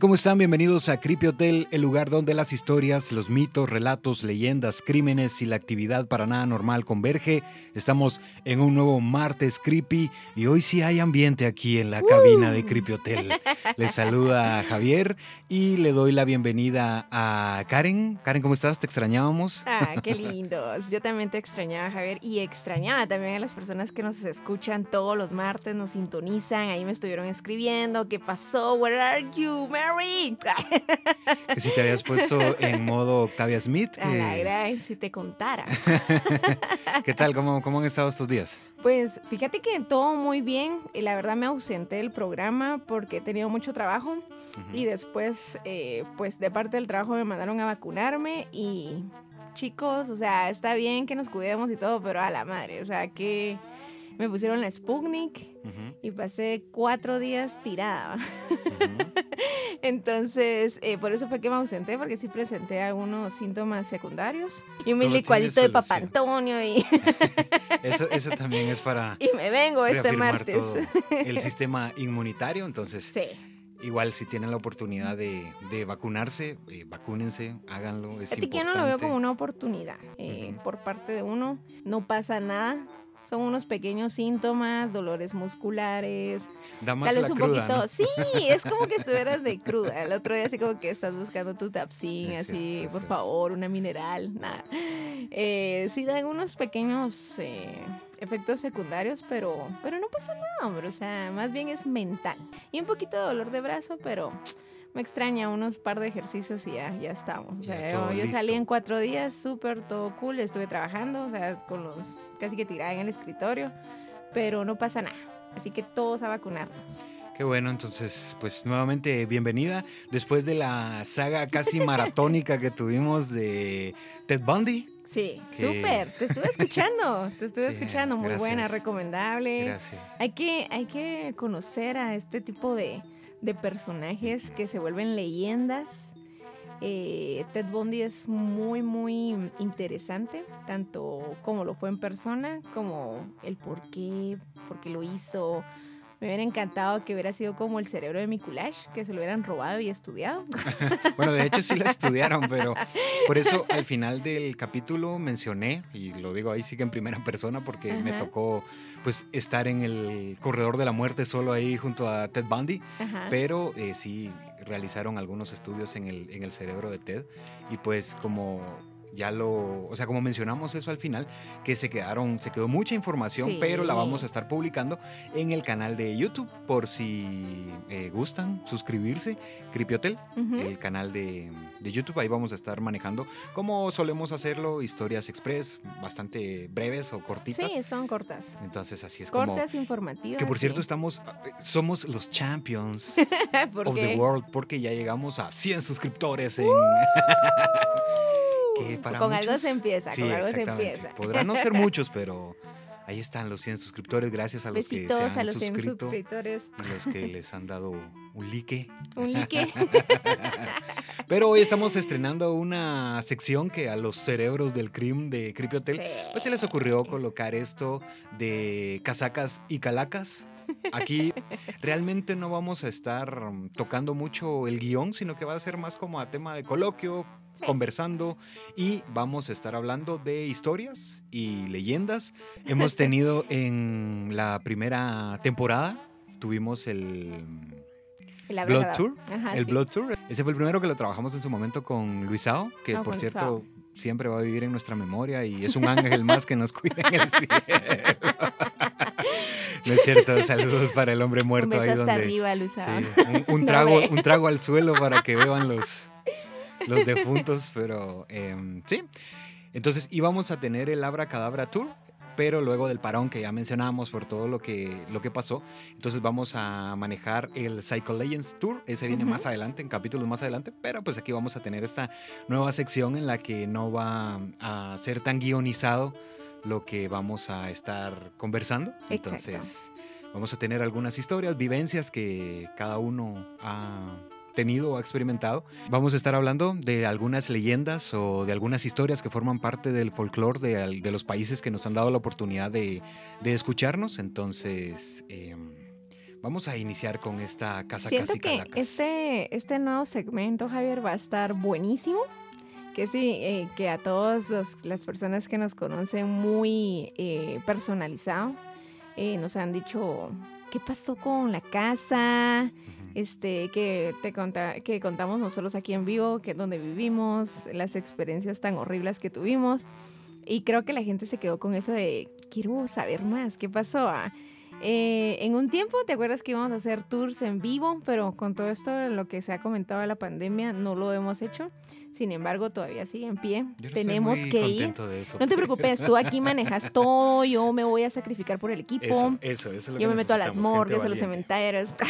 Hey, ¿cómo están? Bienvenidos a Creepy Hotel, el lugar donde las historias, los mitos, relatos, leyendas, crímenes y la actividad para nada normal converge. Estamos en un nuevo martes creepy y hoy sí hay ambiente aquí en la cabina de Creepy Hotel. Les saluda Javier y le doy la bienvenida a Karen. Karen, ¿cómo estás? Te extrañábamos. Ah, qué lindos. Yo también te extrañaba, Javier, y extrañaba también a las personas que nos escuchan todos los martes, nos sintonizan, ahí me estuvieron escribiendo, ¿qué pasó? Where are you? Mary. Que si te habías puesto en modo Octavia Smith. Que... si te contara. ¿Qué tal? ¿Cómo, ¿Cómo han estado estos días? Pues fíjate que todo muy bien. Y la verdad me ausenté del programa porque he tenido mucho trabajo. Y después, eh, pues de parte del trabajo me mandaron a vacunarme. Y chicos, o sea, está bien que nos cuidemos y todo, pero a la madre, o sea, que me pusieron la Sputnik y pasé cuatro días tirada. Entonces, eh, por eso fue que me ausenté, porque sí presenté algunos síntomas secundarios. Y mi licuadito de Papa Antonio y... eso, eso también es para... Y me vengo este martes. el sistema inmunitario, entonces... Sí. Igual si tienen la oportunidad de, de vacunarse, eh, vacúnense, háganlo. Es que yo no lo veo como una oportunidad eh, por parte de uno. No pasa nada son unos pequeños síntomas, dolores musculares. Da más tal vez un poquito. Sí, es como que estuvieras de cruda. El otro día así como que estás buscando tu tapsin, así, por favor, una mineral, nada. Eh, sí dan unos pequeños eh, efectos secundarios, pero, pero no pasa nada, hombre. O sea, más bien es mental. Y un poquito de dolor de brazo, pero me extraña unos par de ejercicios y ya, ya estamos. O sea, yo, salí en cuatro días, súper todo cool, estuve trabajando, o sea, con los casi que tirada en el escritorio, pero no pasa nada. Así que todos a vacunarnos. Qué bueno, entonces, pues nuevamente bienvenida. Después de la saga casi maratónica que tuvimos de Ted Bundy. Sí, súper. Te estuve escuchando, te estuve escuchando. Muy buena, recomendable. Gracias. Hay que, hay que conocer a este tipo de, de personajes que se vuelven leyendas. Eh, Ted Bundy es muy, muy interesante, tanto como lo fue en persona, como el por qué, por qué lo hizo, me hubiera encantado que hubiera sido como el cerebro de Mikulash, que se lo hubieran robado y estudiado. bueno, de hecho sí lo estudiaron, pero por eso al final del capítulo mencioné, y lo digo ahí sí que en primera persona, porque me tocó pues estar en el corredor de la muerte solo ahí junto a Ted Bundy, pero eh, sí realizaron algunos estudios en el, en el cerebro de Ted, y pues como ya lo, o sea, como mencionamos eso al final, que se quedaron, se quedó mucha información, pero la vamos a estar publicando en el canal de YouTube por si eh, gustan suscribirse, Creepy Hotel, el canal de, de, YouTube, ahí vamos a estar manejando como solemos hacerlo, historias express, bastante breves o cortitas. Sí, son cortas. Entonces así es cortas, como... Cortas, informativas. Que por cierto estamos, somos los champions of the world porque ya llegamos a 100 suscriptores en... con algo se empieza, con algo se empieza. Podrán no ser muchos, pero ahí están los 100 suscriptores. Gracias a los que se han a los 100 suscriptores. A los que les han dado un like. Un like. Pero hoy estamos estrenando una sección que a los cerebros del crimen de Creepy Hotel, pues se les ocurrió colocar esto de casacas y calacas. Aquí realmente no vamos a estar tocando mucho el guion, sino que va a ser más como a tema de coloquio, conversando y vamos a estar hablando de historias y leyendas. Hemos tenido en la primera temporada, tuvimos el... Blood Tour. el Blood Tour. Ese fue el primero que lo trabajamos en su momento con Luisao, que ah, por cierto siempre va a vivir en nuestra memoria y es un ángel más que nos cuida en el cielo. No es cierto, saludos para el hombre muerto. Un ahí hasta arriba, Luisao. un, trago, un trago al suelo para que beban los, los defuntos, pero em, sí. Entonces íbamos a tener el Abra Cadabra Tour, pero luego del parón que ya mencionamos por todo lo que, lo que pasó, entonces vamos a manejar el Psycho Legends Tour, ese viene más adelante, en capítulos más adelante, pero pues aquí vamos a tener esta nueva sección en la que no va a ser tan guionizado lo que vamos a estar conversando. Entonces vamos a tener algunas historias, vivencias que cada uno ha tenido o ha experimentado. Vamos a estar hablando de algunas leyendas o de algunas historias que forman parte del folclore de, los países que nos han dado la oportunidad de, escucharnos. Entonces, em, vamos a iniciar con esta casa Siento casi que calacas. este, este nuevo segmento, Javier, va a estar buenísimo. Que sí, eh, que a todas las personas que nos conocen muy eh, personalizado, eh, nos han dicho qué pasó con la casa. Este, que te conta, que contamos nosotros aquí en vivo, que donde vivimos, las experiencias tan horribles que tuvimos. Y creo que la gente se quedó con eso de quiero saber más, ¿qué pasó? Ah, eh, en un tiempo, ¿te acuerdas que íbamos a hacer tours en vivo? Pero con todo esto, lo que se ha comentado de la pandemia, no lo hemos hecho. Sin embargo, todavía sigue en pie. Yo no estoy Tenemos muy que ir. de eso. No te preocupes, tú aquí manejas todo, yo me voy a sacrificar por el equipo. Eso, eso, eso es lo que Yo me meto a las morgues, a los cementerios.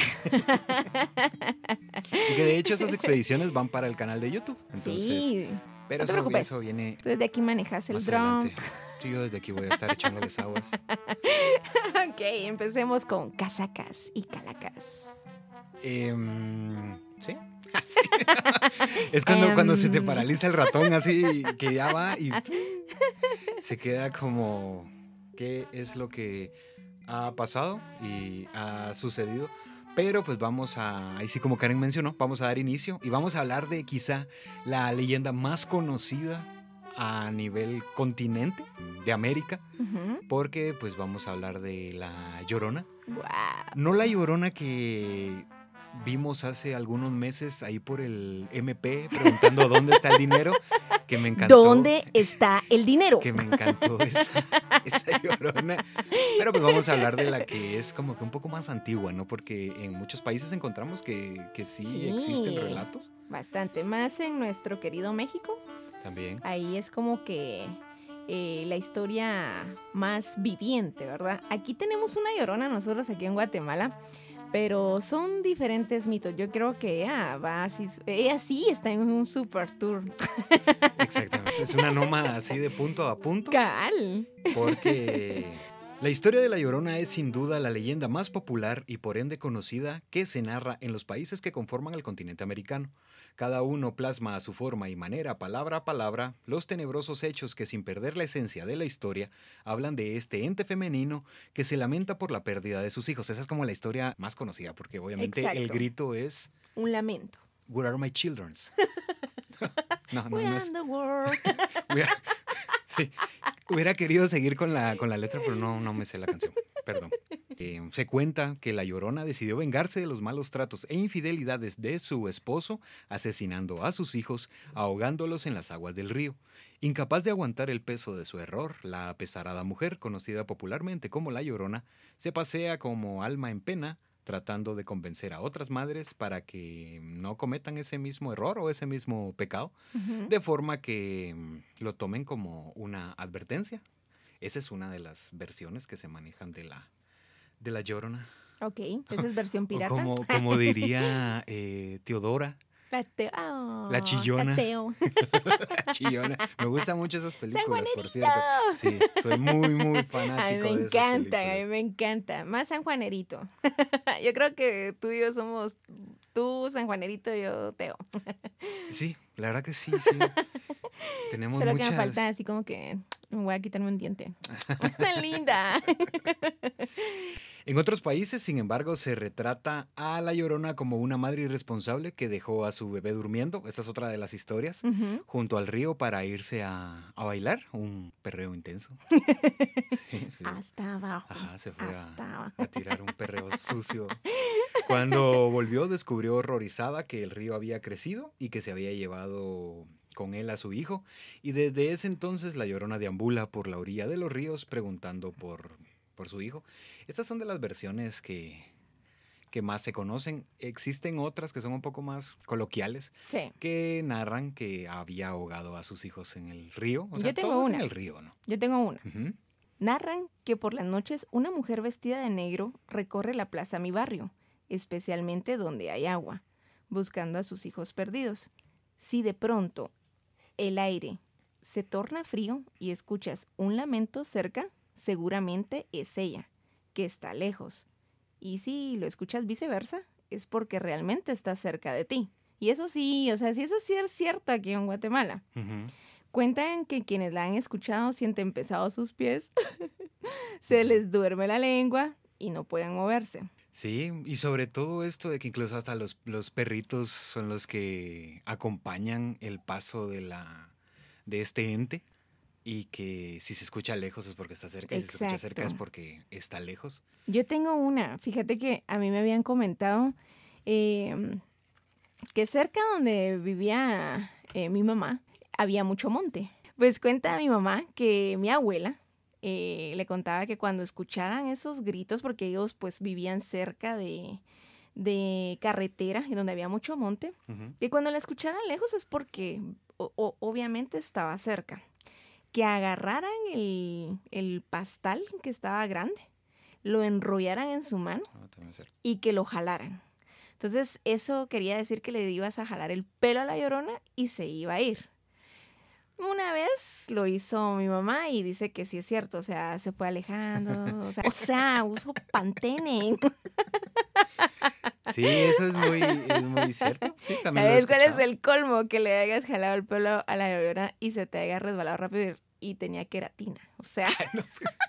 Y que de hecho esas expediciones van para el canal de YouTube. Entonces, sí. pero no te eso, preocupes. eso viene Tú desde aquí manejas el más dron. adelante. Sí, yo desde aquí voy a estar echándoles aguas. ok, empecemos con casacas y calacas. Em, ¿Sí? Sí. es cuando, cuando se te Em. paraliza el ratón así, que ya va y se queda como, ¿qué es lo que ha pasado y ha sucedido? Pero pues vamos a, ahí sí como Karen mencionó, vamos a dar inicio y vamos a hablar de quizá la leyenda más conocida a nivel continente de América, porque pues vamos a hablar de la Llorona. Guau. No la llorona que vimos hace algunos meses ahí por el MP preguntando dónde está el dinero, que me encantó. ¿Dónde está el dinero? Que me encantó esa, esa llorona. Pero pues vamos a hablar de la que es como que un poco más antigua, ¿no? Porque en muchos países encontramos que, que sí, Sí. existen relatos Bastante más en nuestro querido México. También. Ahí es como que eh, la historia más viviente, ¿verdad? Aquí tenemos una llorona nosotros aquí en Guatemala. Pero son diferentes mitos. Yo creo que ella va así. Ella sí está en un super tour. Exactamente. Es una nómada así de punto a punto. Cal. Porque la historia de La Llorona es sin duda la leyenda más popular y por ende conocida que se narra en los países que conforman el continente americano. Cada uno plasma a su forma y manera, palabra a palabra, los tenebrosos hechos que sin perder la esencia de la historia hablan de este ente femenino que se lamenta por la pérdida de sus hijos. Esa es como la historia más conocida porque obviamente el grito es Un lamento. Where are my children's? no, no, We no es, the world. Hubiera, sí, hubiera querido seguir con la, con la letra, pero no, no me sé la canción. Perdón. Eh, se cuenta que la Llorona decidió vengarse de los malos tratos e infidelidades de su esposo, asesinando a sus hijos, ahogándolos en las aguas del río. Incapaz de aguantar el peso de su error, la apesarada mujer, conocida popularmente como la Llorona, se pasea como alma en pena, tratando de convencer a otras madres para que no cometan ese mismo error o ese mismo pecado de forma que mm, lo tomen como una advertencia. Esa es una de las versiones que se manejan de la, de la llorona. Ok, esa es versión pirata. como, como diría eh, Teodora, La, teo. Ah, La chillona. La teo. la chillona. Me gustan mucho esas ¡San películas, por cierto. Sí, soy muy, muy fanático. A mí me de esas encanta, a mí me encanta. Más San Juanerito. yo creo que tú y yo somos tú, San Juanerito, y yo Teo. Sí, la verdad que sí, sí. Tenemos Solo muchas... que me falta así como que me voy a quitarme un diente. Tan linda. En otros países, sin embargo, se retrata a la llorona como una madre irresponsable que dejó a su bebé durmiendo. Esta es otra de las historias. Junto al río para irse a, a bailar, un perreo intenso. Sí, sí. Hasta abajo. Ajá, se fue a tirar un perreo sucio. Cuando volvió, descubrió horrorizada que el río había crecido y que se había llevado con él a su hijo. Y desde ese entonces la llorona deambula por la orilla de los ríos preguntando por, por su hijo. Estas son de las versiones que, que más se conocen. Existen otras que son un poco más coloquiales Sí, que narran que había ahogado a sus hijos en el río. O Yo sea, tengo todos en una. el río, ¿no? yo tengo una. Narran que por las noches una mujer vestida de negro recorre la plaza Mi Barrio, especialmente donde hay agua, buscando a sus hijos perdidos. Si de pronto el aire se torna frío y escuchas un lamento cerca, seguramente es ella, que está lejos. Y si lo escuchas viceversa, es porque realmente está cerca de ti. Y eso sí, o sea, si eso sí es cierto aquí en Guatemala. Cuentan que quienes la han escuchado sienten pesados sus pies, se les duerme la lengua y no pueden moverse. Sí, y sobre todo esto de que incluso hasta los, los perritos son los que acompañan el paso de la de este ente y que si se escucha lejos es porque está cerca y si se escucha cerca es porque está lejos. Yo tengo una, fíjate que a mí me habían comentado em, que cerca donde vivía eh, mi mamá había mucho monte. Pues cuenta mi mamá que mi abuela eh, le contaba que cuando escucharan esos gritos, porque ellos pues vivían cerca de, de carretera y donde había mucho monte, que cuando la escucharan lejos es porque obviamente estaba cerca. Que agarraran el, el, pastal que estaba grande, lo enrollaran en su mano ah, y que lo jalaran. Entonces eso quería decir que le ibas a jalar el pelo a la llorona y se iba a ir. Una vez lo hizo mi mamá y dice que sí es cierto, o sea, se fue alejando, o sea, o sea uso pantene. Sí, eso es muy, es muy cierto. ¿Sabes cuál es el colmo? Que le hayas jalado el pelo a la llorona y se te haya resbalado rápido y, tenía queratina. O sea. Pues,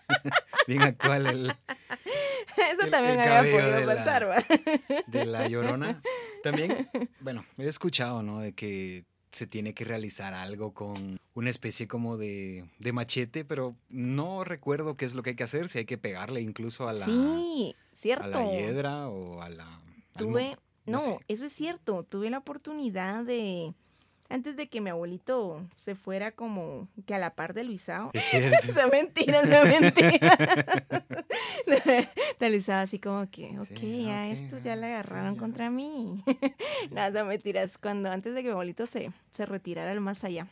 bien actual el. Eso también había podido pasar, ¿va? De la llorona. También, bueno, he escuchado, ¿no? De que se tiene que realizar algo con una especie como de, de, machete, pero no recuerdo qué es lo que hay que hacer, si hay que pegarle incluso a la, sí, cierto. A la hiedra o a la... Tuve, no, eso es cierto, tuve la oportunidad de, antes de que mi abuelito se fuera como que a la par de Luisao. Es esa mentira, esa mentira. de Luisao así como que, ok, ya esto ya la agarraron contra mí. Nada, mentiras. Cuando antes de que mi abuelito se, se retirara al más allá,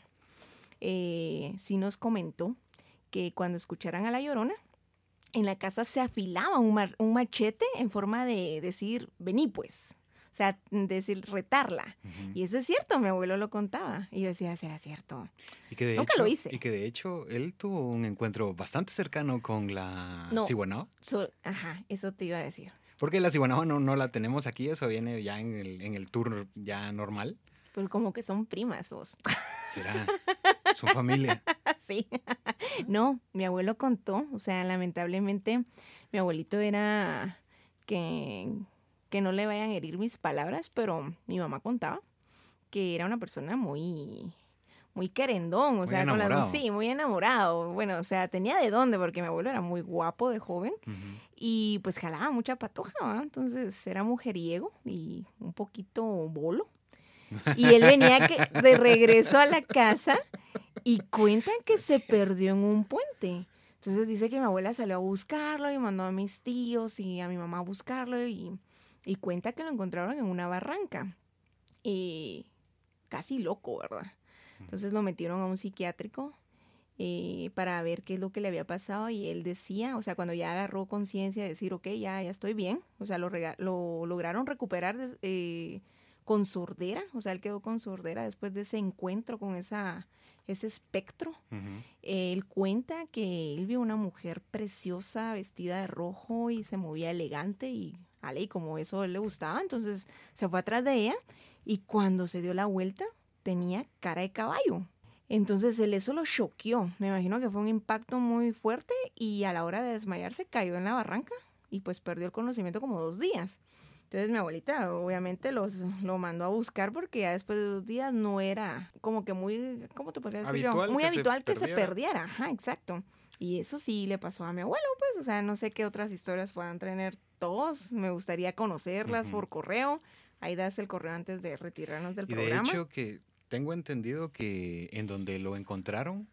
eh, sí nos comentó que cuando escucharan a la llorona, en la casa se afilaba un, un machete en forma de decir, vení pues. O sea, decir, retarla. Y eso es cierto, mi abuelo lo contaba. Y yo decía, será cierto. Y que de Nunca hecho, lo hice. Y que de hecho él tuvo un encuentro bastante cercano con la no, ajá, eso te iba a decir. Porque la ciguanaba no, no la tenemos aquí, eso viene ya en el, en el tour ya normal. Pero como que son primas vos. Será. Su familia. sí. No, mi abuelo contó, o sea, lamentablemente mi abuelito era que que no le vayan a herir mis palabras, pero mi mamá contaba que era una persona muy muy querendón, o sea, con la, sí, muy enamorado. Bueno, o sea, tenía de dónde, porque mi abuelo era muy guapo de joven y pues jalaba mucha patoja, entonces era mujeriego y un poquito bolo. Y él venía que, de regreso a la casa y cuentan que se perdió en un puente. Entonces dice que mi abuela salió a buscarlo y mandó a mis tíos y a mi mamá a buscarlo y y cuenta que lo encontraron en una barranca. Y casi loco, ¿verdad? Entonces lo metieron a un psiquiátrico eh, para ver qué es lo que le había pasado y él decía, o sea, cuando ya agarró conciencia de decir, ok, ya, ya estoy bien, o sea, lo, lo lograron recuperar eh, con sordera, o sea, él quedó con sordera después de ese encuentro con esa, ese espectro. Él cuenta que él vio una mujer preciosa vestida de rojo y se movía elegante y Ale, y como eso le gustaba, entonces se fue atrás de ella y cuando se dio la vuelta tenía cara de caballo. Entonces él eso lo choqueó. Me imagino que fue un impacto muy fuerte y a la hora de desmayarse cayó en la barranca y pues perdió el conocimiento como dos días. Entonces mi abuelita obviamente los, lo mandó a buscar porque ya después de dos días no era como que muy, ¿cómo te podría decir yo? Muy habitual que se perdiera. Ajá, exacto. Y eso sí le pasó a mi abuelo, pues, o sea, no sé qué otras historias puedan tener todos. Me gustaría conocerlas por correo. Ahí das el correo antes de retirarnos del y programa. De hecho, que tengo entendido que en donde lo encontraron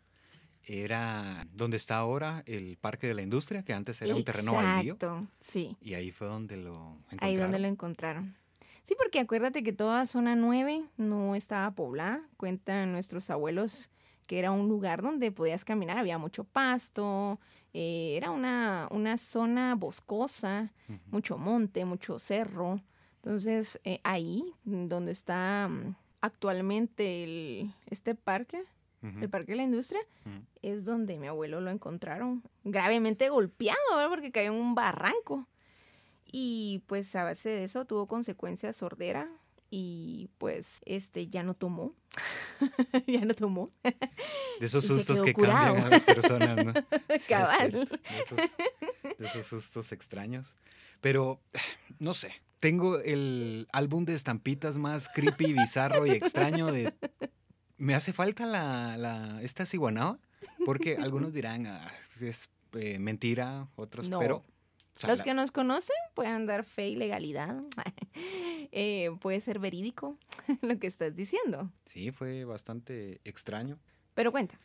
era donde está ahora el Parque de la Industria, que antes era un terreno baldío. Exacto, sí. Y ahí fue donde lo encontraron. Ahí donde lo encontraron. Sí, porque acuérdate que toda zona 9 no estaba poblada. Cuentan nuestros abuelos que era un lugar donde podías caminar, había mucho pasto, eh, era una, una, zona boscosa, mucho monte, mucho cerro. Entonces, eh, ahí, donde está mm, actualmente el, este parque, el Parque de la Industria, es donde mi abuelo lo encontraron gravemente golpeado, porque cayó en un barranco. Y pues a base de eso tuvo consecuencias sordera, y pues este ya no tomó, ya no tomó. De esos sustos que cambian a las personas, ¿no? Cabal. de, esos, sustos extraños. Pero, no sé, tengo el álbum de estampitas más creepy, bizarro y extraño de... ¿Me hace falta la, la esta ciguanaba? Porque algunos dirán, ah, es eh, mentira, otros, No. pero... o sea, Los la- que nos conocen pueden dar fe y legalidad. Eh, puede ser verídico lo que estás diciendo. Sí, fue bastante extraño. Pero cuenta.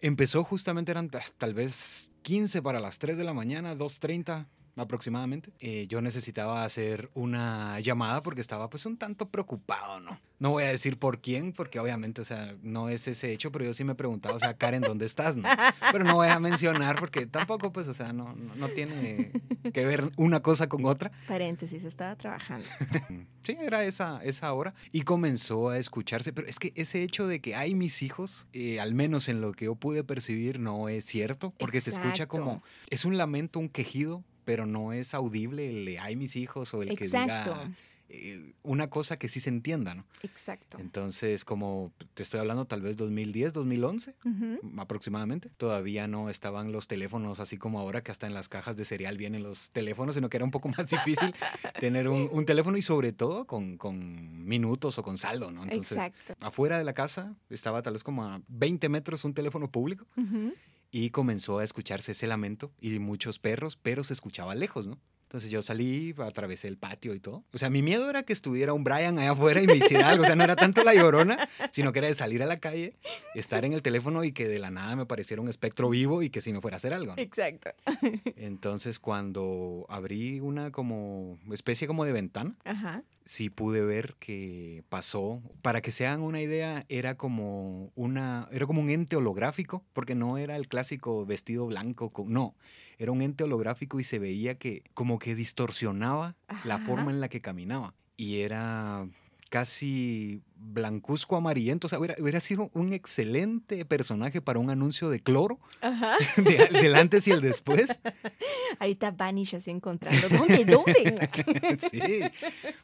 Empezó justamente, eran ta- tal vez 15 para las 3 de la mañana, 2.30 aproximadamente. Eh, yo necesitaba hacer una llamada porque estaba pues un tanto preocupado, ¿no? No voy a decir por quién, porque obviamente, o sea, no es ese hecho, pero yo sí me preguntaba, o sea, Karen, ¿dónde estás? No? Pero no voy a mencionar porque tampoco, pues, o sea, no, no, no tiene que ver una cosa con otra. Paréntesis, estaba trabajando. Sí, era esa, esa hora. Y comenzó a escucharse. Pero es que ese hecho de que hay mis hijos, eh, al menos en lo que yo pude percibir, no es cierto. Porque se escucha Exacto. como. Es un lamento, un quejido, pero no es audible el de ay mis hijos o el que diga eh, una cosa que sí se entienda, ¿no? Exacto. Entonces, como te estoy hablando, tal vez 2010, 2011 Ujú. aproximadamente. Todavía no estaban los teléfonos así como ahora, que hasta en las cajas de cereal vienen los teléfonos, sino que era un poco más difícil tener un, un teléfono y sobre todo con, con minutos o con saldo, ¿no? Entonces, Exacto. afuera de la casa estaba tal vez como a 20 metros un teléfono público Ujú. Y comenzó a escucharse ese lamento y muchos perros, pero se escuchaba lejos, ¿no? Entonces yo salí, atravesé el patio y todo. O sea, mi miedo era que estuviera un Brian allá afuera y me hiciera algo. O sea, no era tanto la llorona, sino que era de salir a la calle, estar en el teléfono y que de la nada me pareciera un espectro vivo y que sí me fuera a hacer algo. ¿no? Exacto. Entonces cuando abrí una como especie como de ventana, Ajá. sí pude ver que pasó. Para que se hagan una idea, era como una, era como un ente holográfico, porque no era el clásico vestido blanco, con- no, era un ente holográfico y se veía que como que distorsionaba la forma en la que caminaba. Y era casi blancuzco amarillento, o sea, hubiera, hubiera sido un excelente personaje para un anuncio de cloro, Ajá. de- del antes y el después. Ahorita Vanish así encontrando. ¿Dónde? ¿Dónde? sí,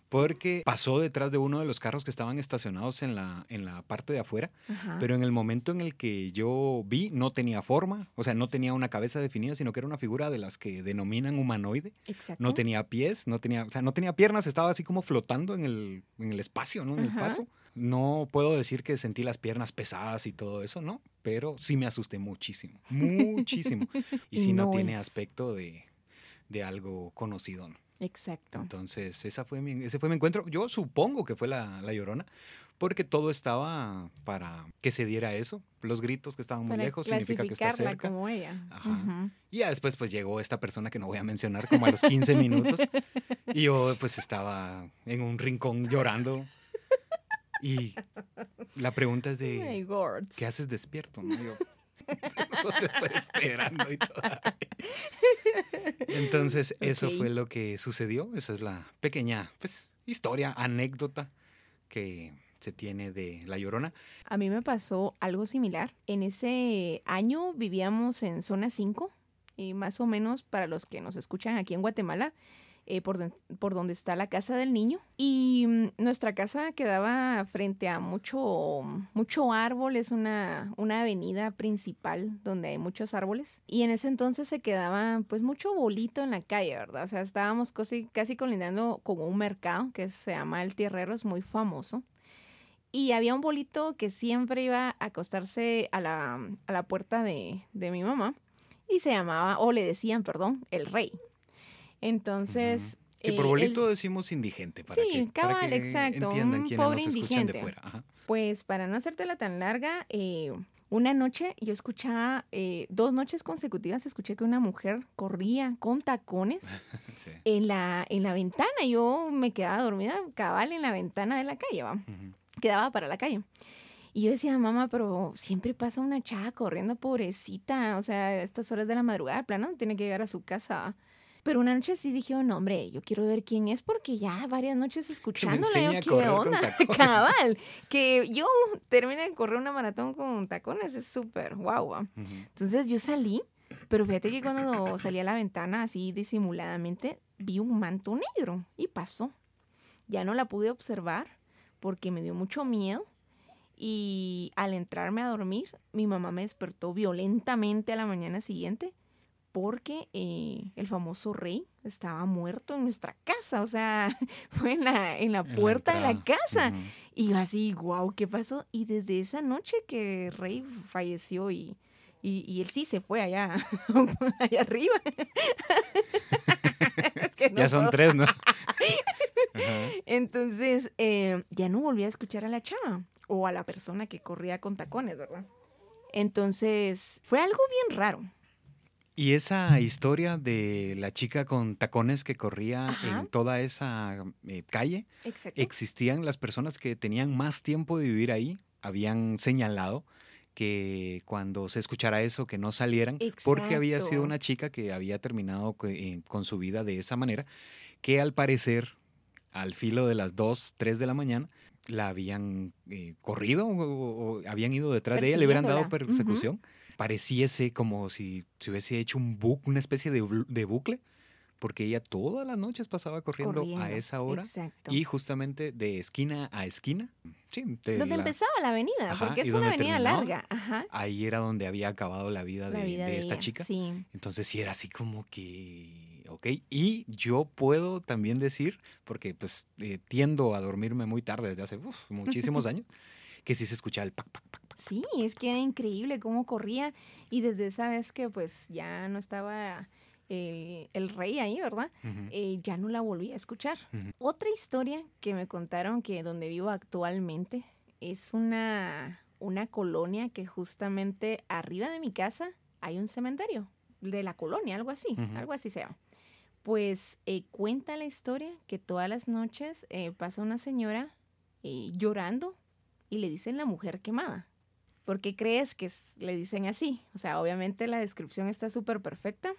porque pasó detrás de uno de los carros que estaban estacionados en la, en la parte de afuera, Ajá. pero en el momento en el que yo vi no tenía forma, o sea, no tenía una cabeza definida, sino que era una figura de las que denominan humanoide. Exacto. No tenía pies, no tenía, o sea, no tenía piernas, estaba así como flotando en el, en el espacio, ¿no? En el paso. No puedo decir que sentí las piernas pesadas y todo eso, ¿no? Pero sí me asusté muchísimo, muchísimo. Y sí no, no tiene es. aspecto de, de algo conocido, ¿no? Exacto. Entonces, esa fue mi, ese fue mi encuentro. Yo supongo que fue la, la llorona, porque todo estaba para que se diera eso. Los gritos que estaban muy Para lejos significa que está cerca. como ella. Ajá. Ujú. Y ya después pues llegó esta persona que no voy a mencionar como a los 15 minutos. Y yo pues estaba en un rincón llorando. Y la pregunta es de. ¿qué haces despierto? no? Yo, eso te estoy esperando y todavía. Entonces, eso fue lo que sucedió. Esa es la pequeña pues, historia, anécdota que se tiene de La Llorona. A mí me pasó algo similar. En ese año vivíamos en zona 5 y más o menos para los que nos escuchan aquí en Guatemala, eh, por, por donde está la casa del niño. Y mm, nuestra casa quedaba frente a mucho, mucho árbol, es una, una avenida principal donde hay muchos árboles. Y en ese entonces se quedaba pues mucho bolito en la calle, ¿verdad? O sea, estábamos casi, casi colindando con un mercado que se llama El Tierrero, es muy famoso. Y había un bolito que siempre iba a acostarse a la, a la puerta de, de mi mamá y se llamaba, o le decían, perdón, el rey. Entonces... Sí, eh, por él- bolito decimos indigente. Para Sí, que, para cabal, que exacto, Entiendan un pobre nos escuchan de indigente. fuera. Ajá. Pues para no hacértela tan larga, eh, una noche yo escuchaba, eh, dos noches consecutivas escuché que una mujer corría con tacones Sí. en la, en la ventana. Yo me quedaba dormida cabal en la ventana de la calle, ¿va? Quedaba para la calle. Y yo decía, mamá, pero siempre pasa una chava corriendo, pobrecita. O sea, a estas horas de la madrugada, plano, tiene que llegar a su casa. Pero una noche sí dije, oh, no, hombre, yo quiero ver quién es porque ya varias noches escuchándola, yo, ¿qué onda? Cabal, que yo termine de correr una maratón con tacones es súper guau. Ujú. Entonces yo salí, pero fíjate que cuando salí a la ventana así disimuladamente, vi un manto negro y pasó. Ya no la pude observar porque me dio mucho miedo y al entrarme a dormir, mi mamá me despertó violentamente a la mañana siguiente porque eh, el famoso rey estaba muerto en nuestra casa, o sea, fue en la, en la puerta de la casa. Y yo así, wow, ¿qué pasó? Y desde esa noche que el rey falleció y, y, él sí se fue allá, allá arriba. ya son tres, ¿no? Entonces, eh, ya no volví a escuchar a la chava o a la persona que corría con tacones, ¿verdad? Entonces, fue algo bien raro. Y esa historia de la chica con tacones que corría en toda esa eh, calle, existían las personas que tenían más tiempo de vivir ahí, habían señalado que cuando se escuchara eso, que no salieran, porque había sido una chica que había terminado eh, con su vida de esa manera, que al parecer, al filo de las 2, 3 de la mañana, la habían eh, corrido o, habían ido detrás de ella, le hubieran dado persecución. Pareciese como si se hubiese hecho un una especie de, bucle, porque ella todas las noches pasaba corriendo, a esa hora y justamente de esquina a esquina. donde empezaba la avenida, porque es una avenida larga. Ahí era donde había acabado la vida, de, esta chica. Entonces sí era así como que ¿ok? Y yo puedo también decir, porque pues eh, tiendo a dormirme muy tarde desde hace muchísimos años, que sí se escuchaba el pac, pac, pac. Sí, es que era increíble cómo corría y desde esa vez que pues ya no estaba el, rey ahí, ¿verdad? Eh, ya no la volví a escuchar. Otra historia que me contaron que donde vivo actualmente es una, una colonia que justamente arriba de mi casa hay un cementerio de la colonia, algo así, algo así se llama pues eh, cuenta la historia que todas las noches eh, pasa una señora llorando y le dicen la mujer quemada. ¿Por qué crees que le dicen así? O sea, obviamente la descripción está súper perfecta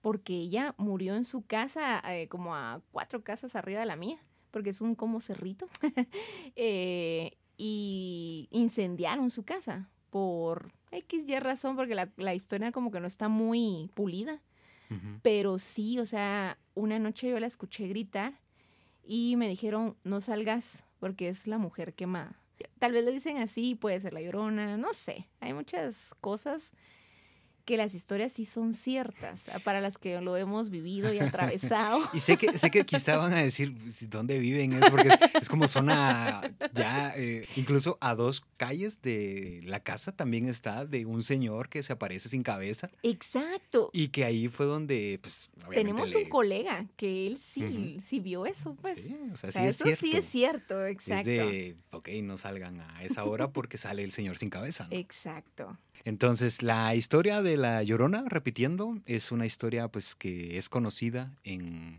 porque ella murió en su casa como a cuatro casas arriba de la mía, porque es un como cerrito, y incendiaron su casa por X y razón, porque la, la historia como que no está muy pulida pero sí, o sea, una noche yo la escuché gritar y me dijeron, no salgas porque es la mujer quemada. Tal vez le dicen así, puede ser la llorona, no sé. Hay muchas cosas que las historias sí son ciertas, ah, para las que lo hemos vivido y atravesado. y sé que, sé que quizá van a decir pues, dónde viven, es porque es, como zona ya, eh, incluso a dos calles de la casa también está de un señor que se aparece sin cabeza. Exacto. Y que ahí fue donde, pues, Tenemos un colega que él sí, sí vio eso, pues. Sí, o sea, sí es eso cierto. sí es cierto, exacto. Es de, ok, no salgan a esa hora porque sale el señor sin cabeza. Exacto. Entonces, la historia de la Llorona, repitiendo, es una historia pues que es conocida en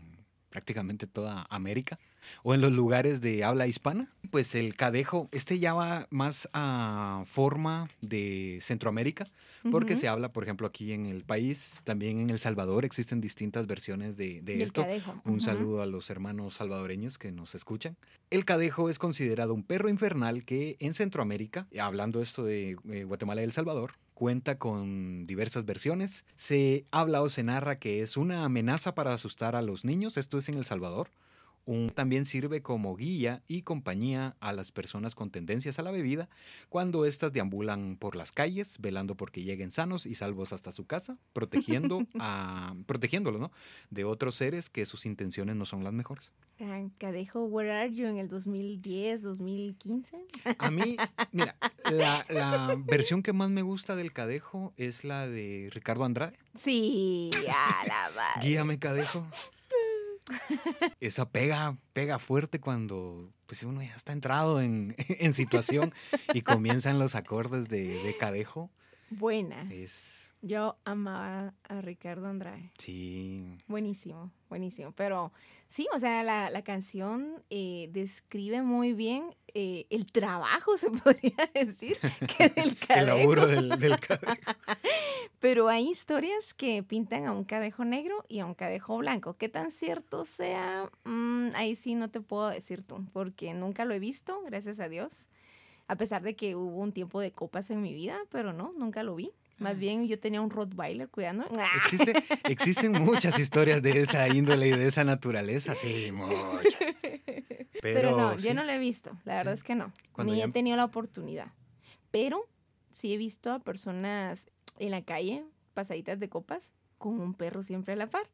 prácticamente toda América o en los lugares de habla hispana. Pues el cadejo, este ya va más a forma de Centroamérica, porque se habla, por ejemplo, aquí en el país, también en El Salvador existen distintas versiones de, esto. Un saludo a los hermanos salvadoreños que nos escuchan. El cadejo es considerado un perro infernal que en Centroamérica, hablando esto de eh, Guatemala y El Salvador, cuenta con diversas versiones. Se habla o se narra que es una amenaza para asustar a los niños, esto es en El Salvador también sirve como guía y compañía a las personas con tendencias a la bebida cuando éstas deambulan por las calles, velando porque lleguen sanos y salvos hasta su casa, protegiendo a, protegiéndolo ¿no? de otros seres que sus intenciones no son las mejores. Cadejo, where are you en el 2010, 2015? A mí, mira, la, la, versión que más me gusta del Cadejo es la de Ricardo Andrade. Sí, a la madre. Guíame, Cadejo. Esa pega, pega fuerte cuando pues uno ya está entrado en, situación y comienzan los acordes de, de cadejo. Buena. Yo amaba a Ricardo Andrade. Sí. Buenísimo, buenísimo. Pero sí, o sea, la, canción eh, describe muy bien eh, el trabajo, se podría decir, que del cadejo. el laburo del, del cadejo. Pero hay historias que pintan a un cadejo negro y a un cadejo blanco. ¿Qué tan cierto sea? Mm, ahí sí no te puedo decir tú, porque nunca lo he visto, gracias a Dios. A pesar de que hubo un tiempo de copas en mi vida, pero no, nunca lo vi. Más bien yo tenía un Rottweiler cuidando. Existe, existen muchas historias de esa índole y de esa naturaleza, sí, muchas. Pero, no, yo no lo he visto, la verdad es que no. Ni he tenido la oportunidad. Pero sí he visto a personas en la calle, pasaditas de copas, con un perro siempre a la par.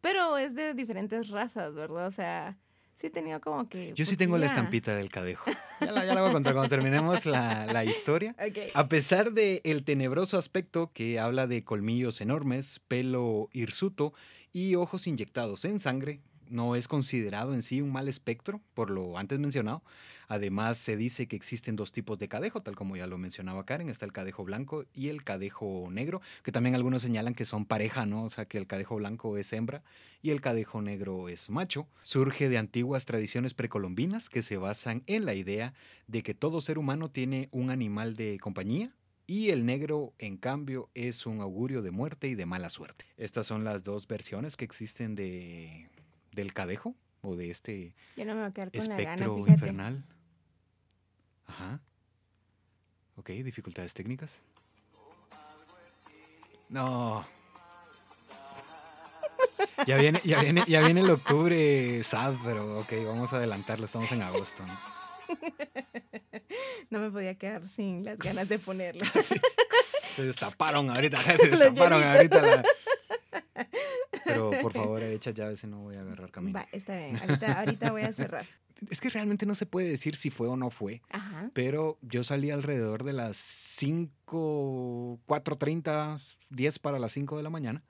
Pero es de diferentes razas, ¿verdad? O sea, sí he tenido como que... Yo sí tengo la estampita del cadejo. Ya la, ya la voy a contar cuando terminemos la, la historia. Okay. A pesar del el tenebroso aspecto que habla de colmillos enormes, pelo hirsuto y ojos inyectados en sangre, no es considerado en sí un mal espectro, por lo antes mencionado. Además, se dice que existen dos tipos de cadejo, tal como ya lo mencionaba Karen. Está el cadejo blanco y el cadejo negro, que también algunos señalan que son pareja, ¿no? O sea, que el cadejo blanco es hembra y el cadejo negro es macho. Surge de antiguas tradiciones precolombinas que se basan en la idea de que todo ser humano tiene un animal de compañía, y el negro, en cambio, es un augurio de muerte y de mala suerte. Estas son las dos versiones que existen de, del cadejo o de este no gana, espectro infernal. Ajá. Ok, dificultades técnicas. No. Ya viene, ya viene, ya viene el octubre sad, pero ok, vamos a adelantarlo, estamos en agosto. ¿no? No me podía quedar sin las ganas de ponerlo. Se destaparon ahorita, se destaparon ahorita. la- Pero por favor, echa llaves y no voy a agarrar camino. Va, está bien. Ahorita, ahorita voy a cerrar. Es que realmente no se puede decir si fue o no fue. Ajá. Pero yo salí alrededor de las 5, 4.30, 10 para las 5 de la mañana.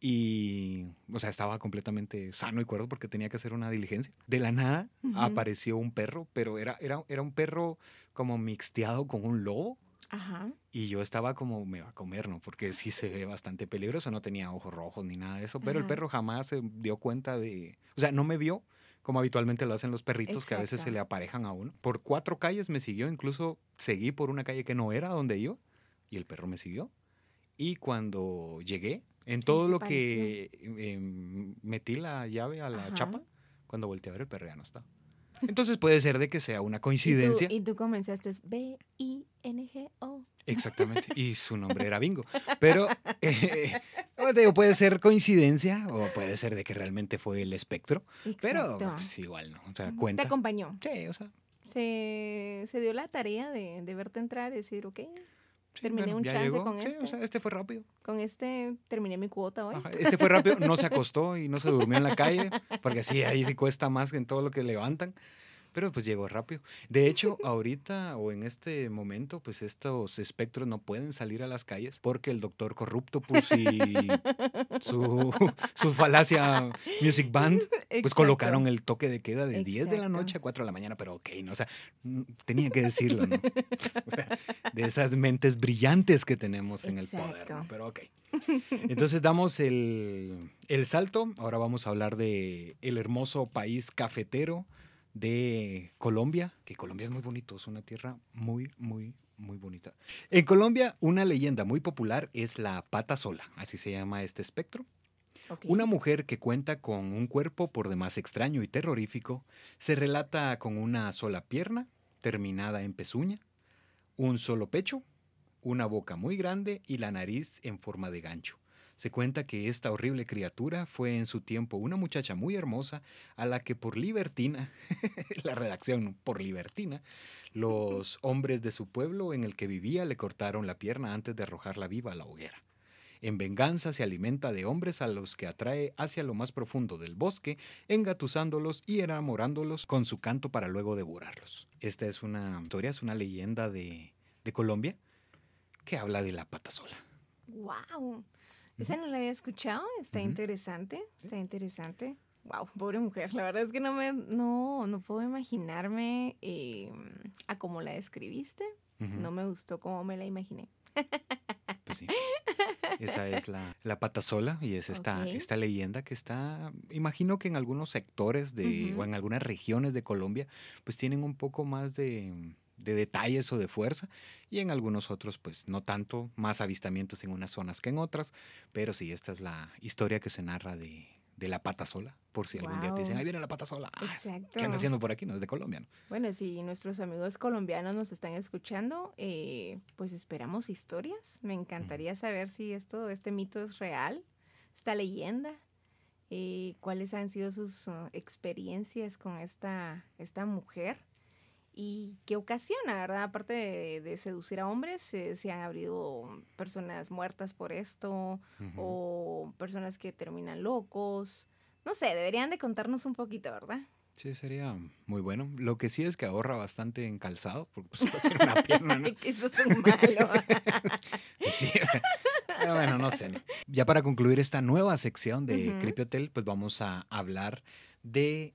Y, o sea, estaba completamente sano y cuerdo porque tenía que hacer una diligencia. De la nada apareció un perro, pero era, era, era un perro como mixteado con un lobo. Ajá. Y yo estaba como, me va a comer, ¿no? Porque sí se ve bastante peligroso, no tenía ojos rojos ni nada de eso. Pero el perro jamás se dio cuenta de, o sea, no me vio como habitualmente lo hacen los perritos que a veces se le aparejan a uno. Por cuatro calles me siguió, incluso seguí por una calle que no era donde iba y el perro me siguió. Y cuando llegué, en Sí, todo lo que em, metí la llave a la Ajá. chapa, cuando volteé a ver el perro ya no está. Entonces puede ser de que sea una Y tú, coincidencia. y tú comenzaste B-I-N-G-O. Exactamente. Y su nombre era Bingo. Pero eh, te digo, puede ser coincidencia o puede ser de que realmente fue el espectro. Pero pues, igual, ¿no? O sea, Te cuenta. acompañó. Sí, o sea. Se, se dio la tarea de, de verte entrar y decir, ok, Terminé bueno, un chance llegó. con Sí, o este. sea, este fue rápido. con este terminé mi cuota hoy. Ajá, Este fue rápido, no se acostó y no se durmió en la calle, porque sí, ahí sí cuesta más que en todo lo que levantan. Pero pues llegó rápido. De hecho, ahorita o en este momento, pues estos espectros no pueden salir a las calles porque el doctor Corruptopus y su, su falacia Music Band, pues Exacto. colocaron el toque de queda de 10 de la Exacto. noche a 4 de la mañana, pero ok, ¿no? O sea, mm, tenía que decirlo, ¿no? O sea, de esas mentes brillantes que tenemos en el poder, ¿no? Exacto. Pero ok. Entonces damos el, el salto. Ahora vamos a hablar de el hermoso país cafetero de Colombia, que Colombia es muy bonito, es una tierra muy, muy, muy bonita. En Colombia, una leyenda muy popular es la pata sola, así se llama este espectro. Una mujer que cuenta con un cuerpo por demás extraño y terrorífico se relata con una sola pierna, terminada en pezuña, un solo pecho, una boca muy grande y la nariz en forma de gancho. Se cuenta que esta horrible criatura fue en su tiempo una muchacha muy hermosa a la que por libertina, la redacción, por libertina, los hombres de su pueblo en el que vivía le cortaron la pierna antes de arrojarla viva a la hoguera. En venganza se alimenta de hombres a los que atrae hacia lo más profundo del bosque, engatusándolos y enamorándolos con su canto para luego devorarlos. Esta es una historia, es una leyenda de, de Colombia que habla de la pata sola. Wow. Esa no la había escuchado. Está interesante. Está interesante. Wow, pobre mujer. La verdad es que no me, no, no puedo imaginarme eh, a cómo la describiste. No me gustó cómo me la imaginé. pues sí. Esa es la, la pata sola y es esta, esta leyenda que está, imagino que en algunos sectores de, o en algunas regiones de Colombia, pues tienen un poco más de, de detalles o de fuerza y en algunos otros pues no tanto, más avistamientos en unas zonas que en otras, pero sí, esta es la historia que se narra de, de la pata sola, por si algún día te dicen, ahí viene la pata sola. Exacto. ¿Qué anda haciendo por aquí? No es de Colombia, ¿no? Bueno, si nuestros amigos colombianos nos están escuchando, eh, pues esperamos historias. Me encantaría saber si esto, este mito es real, esta leyenda, eh, cuáles han sido sus uh, experiencias con esta, esta mujer y qué ocasiona, ¿verdad? Aparte de, seducir a hombres, se han habido personas muertas por esto o personas que terminan locos. No sé, deberían de contarnos un poquito, ¿verdad? Sí, sería muy bueno. Lo que sí es que ahorra bastante en calzado, porque pues tiene una pierna, ¿no? Eso es un malo. sí, pero bueno, no sé. Ya para concluir esta nueva sección de uh Hotel, pues vamos a hablar de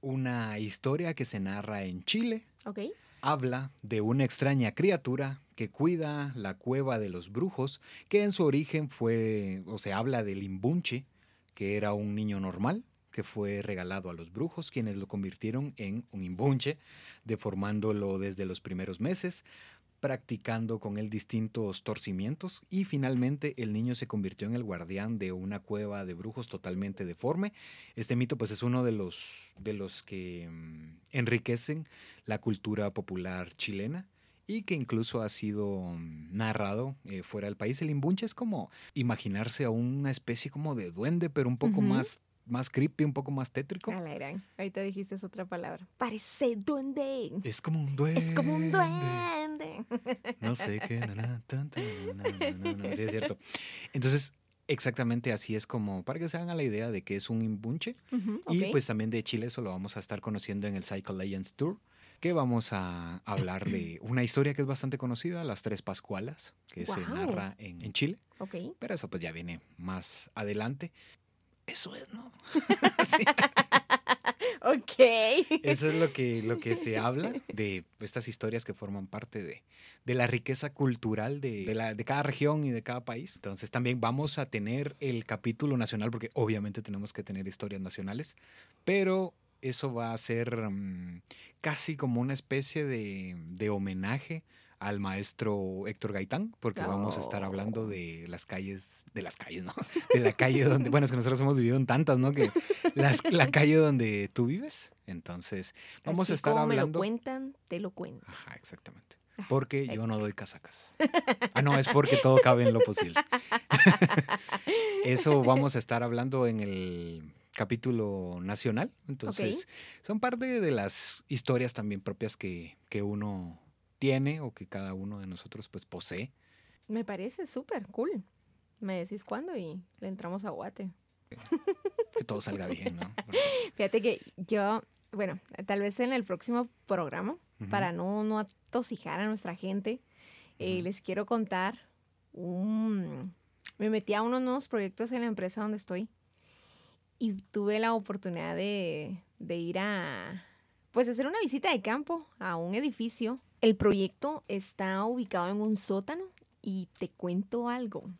una historia que se narra en Chile. Habla de una extraña criatura que cuida la cueva de los brujos, que en su origen fue, o se habla del imbunche, que era un niño normal, que fue regalado a los brujos, quienes lo convirtieron en un imbunche, deformándolo desde los primeros meses, practicando con él distintos torcimientos y finalmente el niño se convirtió en el guardián de una cueva de brujos totalmente deforme. Este mito pues es uno de los, de los que mm, enriquecen la cultura popular chilena y que incluso ha sido mm, narrado eh, fuera del país. El imbunche es como imaginarse a una especie como de duende, pero un poco más más creepy, un poco más tétrico. Ahorita dijiste otra palabra. Parece duende. Es como un duende. Es como un duende. No sé qué. sí, es cierto. Entonces, exactamente así es como, para que se hagan a la idea de que es un imbunche. y pues también de Chile, eso lo vamos a estar conociendo en el Psycho Legends Tour que vamos a hablar de una historia que es bastante conocida, Las Tres Pascualas, que se narra en, en Chile. Okay. Pero eso pues ya viene más adelante. Eso es, ¿no? ok. Eso es lo que, lo que se habla de estas historias que forman parte de, de la riqueza cultural de, la, de cada región y de cada país. Entonces también vamos a tener el capítulo nacional, porque obviamente tenemos que tener historias nacionales, pero eso va a ser mm, casi como una especie de, de homenaje al maestro Héctor Gaitán, porque vamos a estar hablando oh. de las calles, de las calles, ¿no? De la calle donde, bueno, es que nosotros hemos vivido en tantas, ¿no? Que la calle donde tú vives. Entonces, vamos a estar como hablando. me lo cuentan, te lo cuento. Ajá, exactamente. Ah, porque yo no doy casacas. Ah, no, es porque todo cabe en lo posible. Eso vamos a estar hablando en el capítulo nacional. Entonces, son parte de las historias también propias que, que uno tiene o que cada uno de nosotros pues posee. Me parece súper cool. Me decís cuándo y le entramos a Guate. Que todo salga bien, ¿no? Fíjate que yo, bueno, tal vez en el próximo programa, para no, no atosijar a nuestra gente, eh, les quiero contar un... Me metí a unos nuevos proyectos en la empresa donde estoy y tuve la oportunidad de, de ir a, pues, hacer una visita de campo a un edificio el proyecto está ubicado en un sótano y te cuento algo.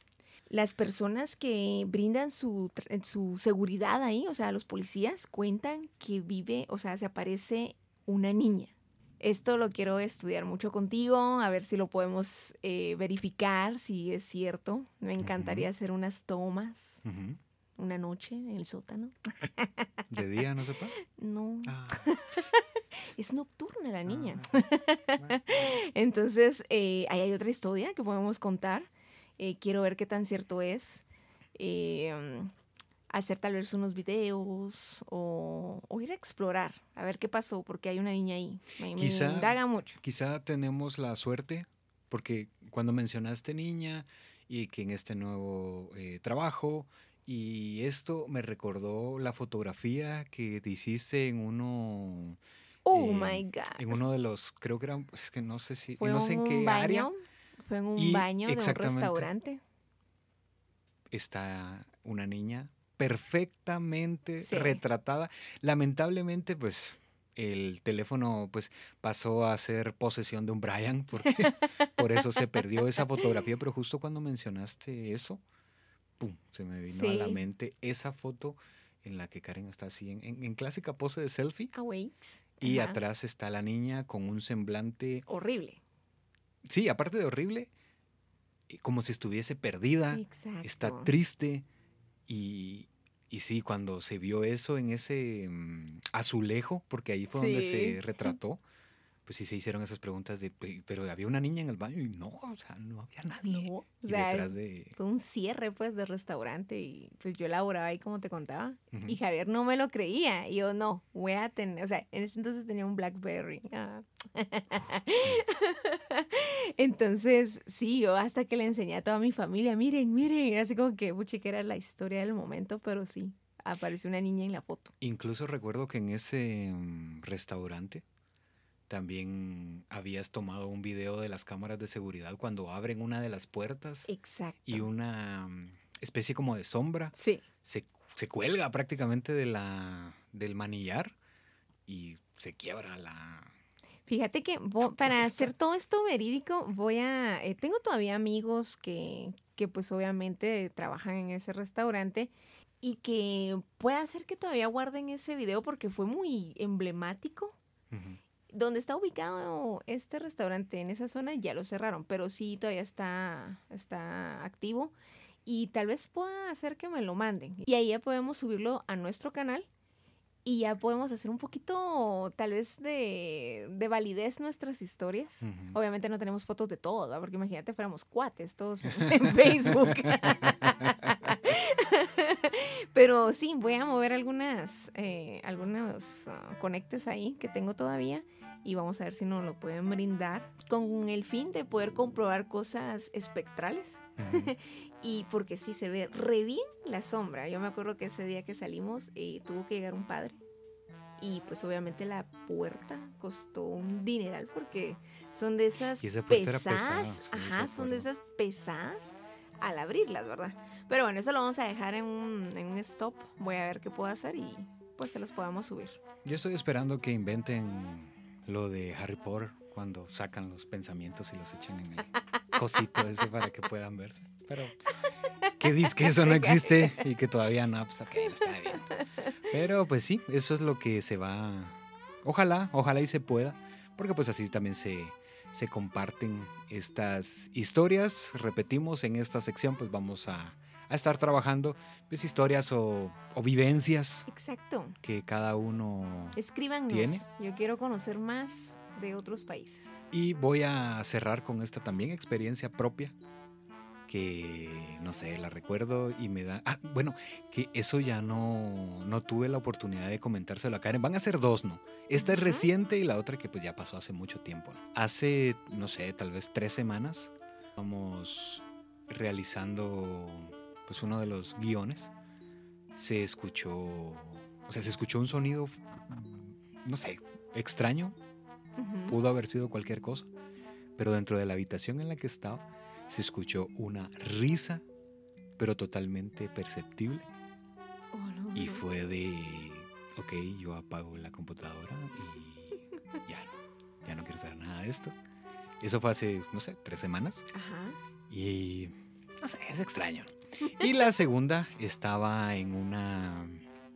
Las personas que brindan su, su seguridad ahí, o sea, los policías, cuentan que vive, o sea, se aparece una niña. Esto lo quiero estudiar mucho contigo, a ver si lo podemos eh, verificar, si es cierto. Me encantaría hacer unas tomas una noche en el sótano. ¿De día no se puede? No. Ah. es nocturna la niña. Ah, Entonces, eh, ahí hay otra historia que podemos contar. Eh, quiero ver qué tan cierto es. Eh, hacer tal vez unos videos o, ir a explorar, a ver qué pasó, porque hay una niña ahí. Me, quizá, indaga mucho. Quizá tenemos la suerte, porque cuando mencionaste niña y que en este nuevo trabajo y esto me recordó la fotografía que te hiciste en uno. Oh my God. En uno de los, creo que era, es que no sé si, ¿Fue no sé en qué baño? área. Fue en un baño de un restaurante. Está una niña perfectamente retratada. Lamentablemente, pues el teléfono pues pasó a ser posesión de un Brian porque por eso se perdió esa fotografía, pero justo cuando mencionaste eso, pum, se me vino a la mente esa foto en la que Karen está así en, clásica pose de selfie. Awakes. Y atrás está la niña con un semblante... Horrible. Sí, aparte de horrible, como si estuviese perdida. Exacto. Está triste. Y, y sí, cuando se vio eso en ese mm, azulejo, porque ahí fue donde se retrató, pues sí se hicieron esas preguntas de, "Pe- pero había una niña en el baño y no, o sea, no había nadie. No, o Y sea, detrás de... fue un cierre pues de restaurante y pues yo laboraba ahí como te contaba y Javier no me lo creía y yo no, voy a tener, o sea, en ese entonces tenía un Blackberry. ah. entonces, sí, yo hasta que le enseñé a toda mi familia, miren, miren, así como que, pucha, que era la historia del momento, pero sí, apareció una niña en la foto. Incluso recuerdo que en ese mm, restaurante también habías tomado un video de las cámaras de seguridad cuando abren una de las puertas Exacto. y una mm, especie como de sombra Sí. se, se cuelga prácticamente de la, del manillar y se quiebra la... Fíjate que para hacer todo esto verídico, voy a. eh, tengo todavía amigos que, que, pues, obviamente trabajan en ese restaurante y que puede hacer que todavía guarden ese video porque fue muy emblemático. Ujú. Donde está ubicado este restaurante en esa zona ya lo cerraron, pero sí todavía está, está activo y tal vez pueda hacer que me lo manden. Y ahí ya podemos subirlo a nuestro canal y ya podemos hacer un poquito tal vez de, de validez nuestras historias. Obviamente no tenemos fotos de todo, ¿verdad? porque imagínate fuéramos cuates todos en, Facebook. Pero sí, voy a mover algunas, eh, algunos ah, conectes ahí que tengo todavía y vamos a ver si nos lo pueden brindar con el fin de poder comprobar cosas espectrales. Y porque sí se ve re bien la sombra. Yo me acuerdo que ese día que salimos eh, tuvo que llegar un padre. Y pues obviamente la puerta costó un dineral porque son de esas Y esa pesadas. pesada, sí, Ajá, son de esas pesadas al abrirlas, ¿verdad? Pero bueno, eso lo vamos a dejar en un, en un stop. Voy a ver qué puedo hacer y pues se los podamos subir. Yo estoy esperando que inventen lo de Harry Potter cuando sacan los pensamientos y los echan en el cosito ese para que puedan verse. Pero que dice que eso no existe y que todavía no, pues ok, no está bien. Pero pues sí, eso es lo que se va. Ojalá, ojalá y se pueda, porque pues así también se, se comparten estas historias. Repetimos, en esta sección pues vamos a, a estar trabajando pues historias o, o vivencias Exacto. que cada uno Escríbanos. ¿Tiene? Yo quiero conocer más de otros países. Y voy a cerrar con esta también experiencia propia que no sé, la recuerdo y me da. Ah, bueno, que eso ya no, no tuve la oportunidad de comentárselo a Karen. Van a ser dos, ¿no? Esta es reciente y la otra que pues ya pasó hace mucho tiempo. ¿no? Hace, no sé, tal vez tres semanas, vamos realizando pues uno de los guiones. Se escuchó, o sea, se escuchó un sonido, no sé, extraño, pudo haber sido cualquier cosa, pero dentro de la habitación en la que estaba se escuchó una risa, pero totalmente perceptible. Oh, no, Y fue de, ok, yo apago la computadora y ya, ya no quiero saber nada de esto. Eso fue hace, no sé, tres semanas. Ajá. Y, no sé, es extraño. Y la segunda estaba en una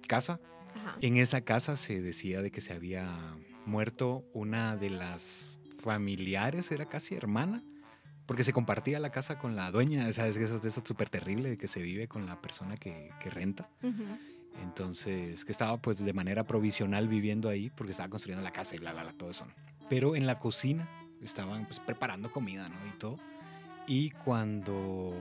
casa Ajá. en esa casa se decía de que se había muerto una de las familiares, era casi hermana, porque se compartía la casa con la dueña, ¿sabes? Eso es de eso súper terrible, de que se vive con la persona que, que renta. Entonces, que estaba pues de manera provisional viviendo ahí, porque estaba construyendo la casa y bla, bla, bla, todo eso. ¿no? Pero en la cocina estaban pues preparando comida, ¿no? Y todo. Y cuando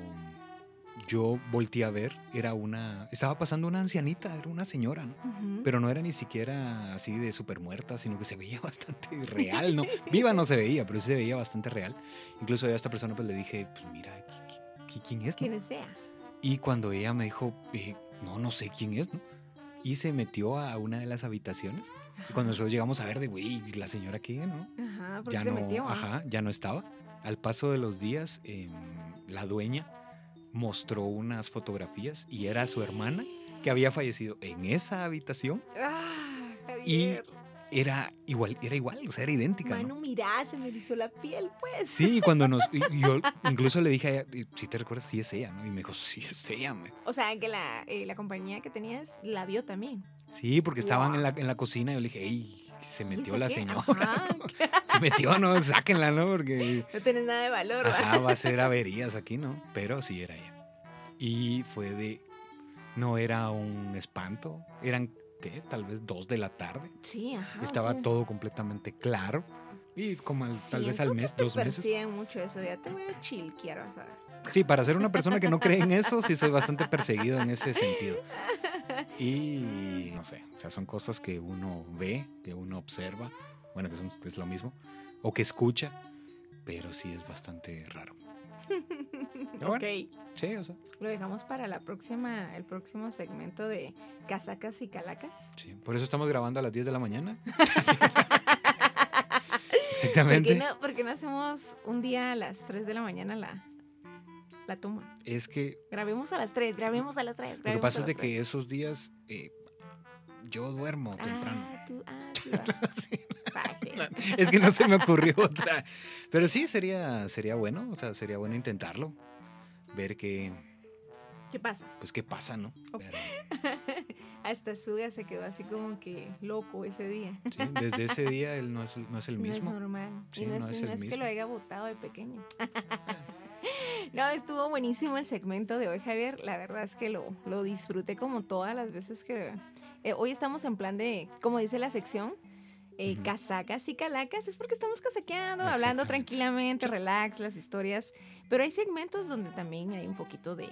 yo volteé a ver, era una, estaba pasando una ancianita, era una señora, ¿no? Pero no era ni siquiera así de súper muerta, sino que se veía bastante real, ¿no? Viva no se veía, pero sí se veía bastante real. Incluso a esta persona pues le dije, pues mira, ¿qui- qui- ¿quién es? no?". Quien sea. Y cuando ella me dijo, eh, no, no sé quién es, ¿no? Y se metió a una de las habitaciones. Y cuando nosotros llegamos a ver de, güey, ¿la señora qué, no? Ajá, porque Ya se no, metió. ah? ajá, ya no estaba. Al paso de los días, em, la dueña mostró unas fotografías y era su hermana que había fallecido en esa habitación Ah, Y era igual, era igual, o sea, era idéntica, Mano, ¿no? mira, se me erizó la piel, pues. Sí, y cuando nos, y- y yo incluso le dije a ella, si te recuerdas, sí es ella, ¿no? Y me dijo, sí es ella. O sea, que la, eh, la compañía que tenías la vio también. Sí, porque estaban en la, en la cocina y yo le dije, ey, se ¿Y metió la qué? señora. Ajá, Se metió, ¿no? Sáquenla, ¿no? Porque no tienes nada de valor, ¿va? ajá, va a ser averías aquí, ¿no? Pero sí era ella. Y fue de, no era un espanto, eran, ¿qué? Tal vez dos de la tarde. Sí, ajá. o Estaba sea, todo completamente claro. Y como al- tal vez al que mes, te dos meses. mucho eso, ya te voy a chilquear, vas a ver. Sí, para ser una persona que no cree en eso, sí soy bastante perseguido en ese sentido. Y no sé, o sea, son cosas que uno ve, que uno observa, bueno, que son- es lo mismo, o que escucha, pero sí es bastante raro. Bueno, Ok. sí, o sea, Lo dejamos para la próxima, el próximo segmento de casacas y calacas. sí. Por eso estamos grabando a las 10 de la mañana. ¿Por Exactamente. qué, no, por qué no hacemos un día a las 3 de la mañana la, la toma? Es que Grabemos a las 3, grabemos a las 3. lo que pasa es de que esos días eh, yo duermo temprano. Ah, tú, ah, tú. Sí. Es que no se me ocurrió otra. Pero sí, sería, sería bueno, o sea, sería bueno intentarlo. Ver qué, ¿Qué pasa? pues, qué pasa, ¿no? Ok. Pero, Hasta Suga se quedó así como que loco ese día. sí, desde ese día él no es, no es el No es mismo. normal. Sí, y no, es, el es que mismo. lo haya votado de pequeño. no, estuvo buenísimo el segmento de hoy, Javier. La verdad es que lo, lo disfruté como todas las veces que... eh, hoy estamos en plan de, como dice la sección, eh, casacas y calacas. Es porque estamos casaqueando, hablando tranquilamente, relax, las historias. Pero hay segmentos donde también hay un poquito de,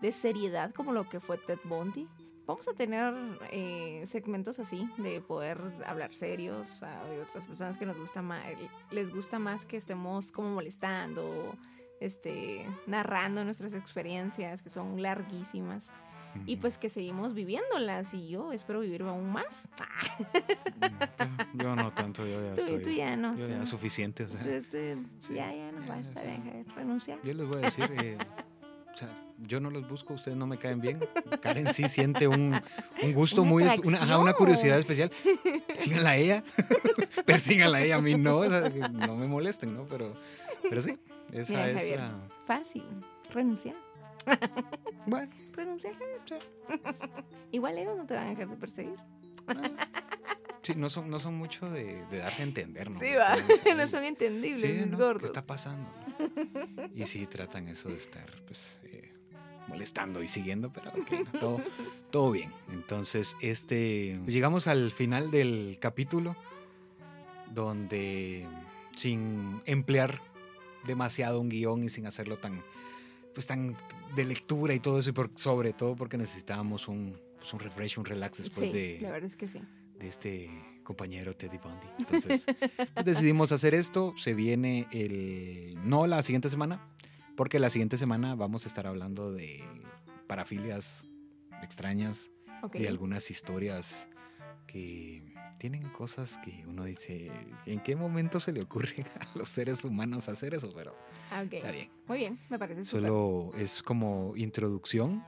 de seriedad, como lo que fue Ted Bundy. Vamos a tener eh, segmentos así, de poder hablar serios. Hay otras personas que nos gusta más, les gusta más que estemos como molestando, este, narrando nuestras experiencias, que son larguísimas. Y pues que seguimos viviéndolas y yo espero vivir aún más. Yo no tanto, yo ya Tú, estoy. tú ya no. yo tú ya no. suficiente, o sea. Tú- Sí, ya, ya no ya, va a ya, estar sí. bien, Javier. Renunciar. Yo les voy a decir, eh, o sea, yo no los busco, ustedes no me caen bien. Karen sí siente un, un gusto Una muy, una, ajá, una curiosidad especial. Síganla a ella, persíganla a ella, a mí no, o sea, que no me molesten, ¿no? Pero, pero sí, esa Mira, es Javier. la... Fácil. Renunciar. Bueno, Renunciar, Javier. Igual ellos no te van a dejar de perseguir. sí, no son, no son mucho de, de darse a entender, ¿no? Sí, va. no sí, son entendibles, Sí, ¿no? ¿Qué gordos. está pasando? no? Y sí tratan eso de estar, pues, eh, molestando y siguiendo, pero ok, no, todo, todo bien. Entonces, este, llegamos al final del capítulo, donde sin emplear demasiado un guion y sin hacerlo tan, pues, tan de lectura y todo eso, y por- sobre todo porque necesitábamos un, pues, un refresh, un relax después sí, de, la verdad es que sí. de este compañero Teddy Bundy. Entonces, pues, decidimos hacer esto. Se viene el. No la siguiente semana, porque la siguiente semana vamos a estar hablando de parafilias extrañas y algunas historias que tienen cosas que uno dice, ¿en qué momento se le ocurre a los seres humanos hacer eso? Pero Ah, está bien. Muy bien, me parece. Solo es como introducción.